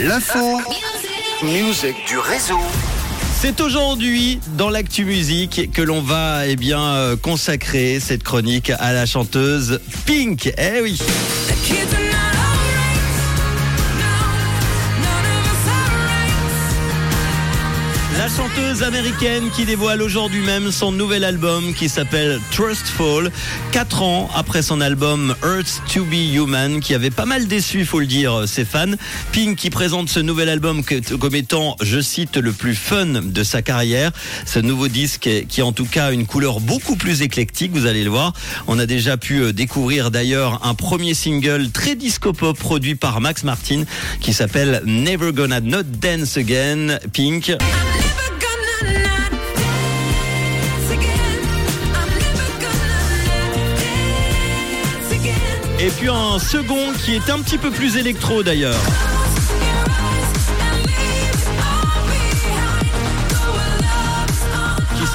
L'info. Musique du réseau. C'est aujourd'hui dans l'actu musique que l'on va eh bien euh, consacrer cette chronique à la chanteuse Pink. Eh oui. La chanteuse américaine qui dévoile aujourd'hui même son nouvel album qui s'appelle Trustful, quatre ans après son album Earth to be Human qui avait pas mal déçu, faut le dire, ses fans. Pink qui présente ce nouvel album comme étant, je cite, le plus fun de sa carrière. Ce nouveau disque qui a en tout cas une couleur beaucoup plus éclectique, vous allez le voir. On a déjà pu euh, découvrir d'ailleurs un premier single très disco-pop produit par Max Martin qui s'appelle Never Gonna Not Dance Again. Pink. Et puis un second qui est un petit peu plus électro d'ailleurs.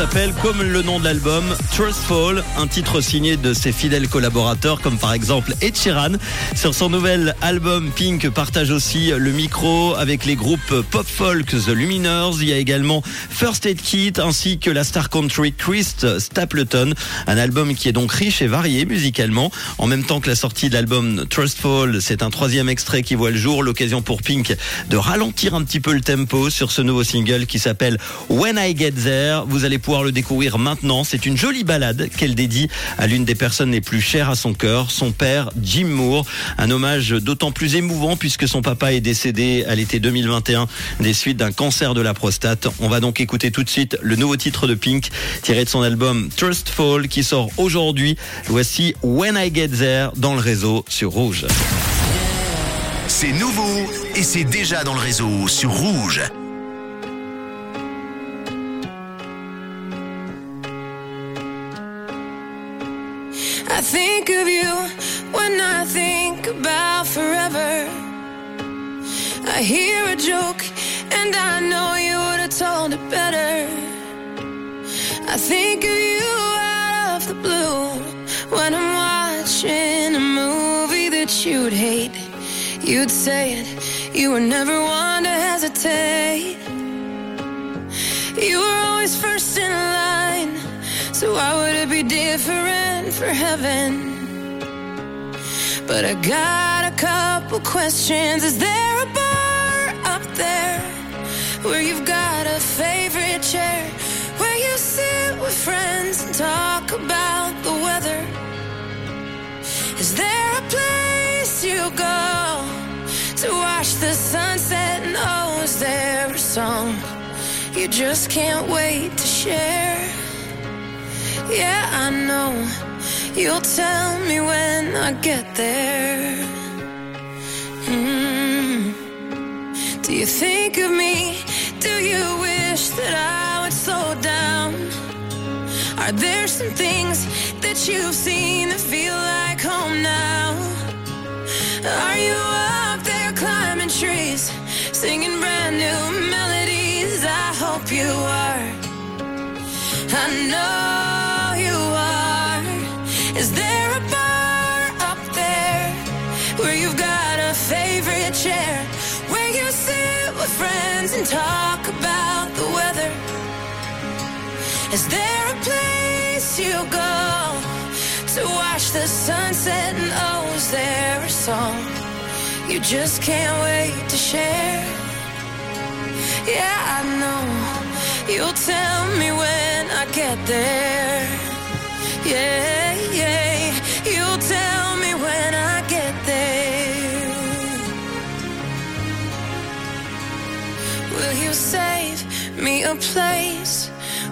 S'appelle, comme le nom de l'album, Trustful, un titre signé de ses fidèles collaborateurs comme par exemple Ed Sheeran. Sur son nouvel album, Pink partage aussi le micro avec les groupes pop folk The Luminers. Il y a également First Aid Kit ainsi que la star country Chris Stapleton. Un album qui est donc riche et varié musicalement. En même temps que la sortie de l'album Trustful, c'est un troisième extrait qui voit le jour. L'occasion pour Pink de ralentir un petit peu le tempo sur ce nouveau single qui s'appelle When I Get There. Vous allez pouvoir le découvrir maintenant. C'est une jolie balade qu'elle dédie à l'une des personnes les plus chères à son cœur, son père Jim Moore. Un hommage d'autant plus émouvant puisque son papa est décédé à l'été 2021 des suites d'un cancer de la prostate. On va donc écouter tout de suite le nouveau titre de Pink tiré de son album Trustful qui sort aujourd'hui. Voici When I Get There dans le réseau sur Rouge. C'est nouveau et c'est déjà dans le réseau sur Rouge. I think of you when I think about forever. I hear a joke and I know you would have told it better. I think of you out of the blue when I'm watching a movie that you'd hate. You'd say it, you were never one to hesitate. You were always first in line, so why would it be different for heaven? But I got a couple questions. Is there a bar up there where you've got a favorite chair? Where you sit with friends and talk about the weather? Is there a place you go to watch the sunset? And oh, is there a song you just can't wait to share? Yeah, I know you'll tell me when I get there. Mm. Do you think of me? Do you wish that I would slow down? Are there some things that you've seen that feel like home now? Are you up there climbing trees, singing brand new melodies? I hope you are. I know friends and talk about the weather? Is there a place you go to watch the sunset? And oh, is there a song you just can't wait to share? Yeah, I know you'll tell me when I get there. Yeah, yeah, Will you save me a place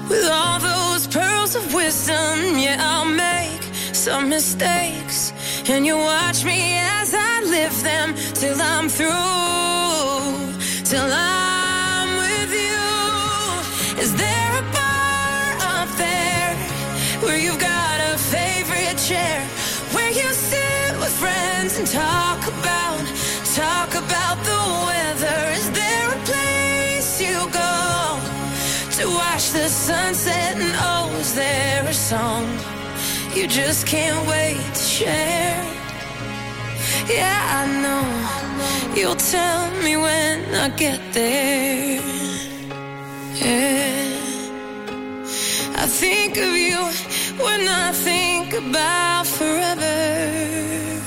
with all those pearls of wisdom? Yeah, I'll make some mistakes, and you watch me as I live them till I'm through, till I'm with you. Is there a bar up there where you've got a favorite chair? Where you sit with friends and talk about, talk about the the sunset? And oh, is there a song you just can't wait to share? Yeah, I know you'll tell me when I get there. Yeah. I think of you when I think about forever.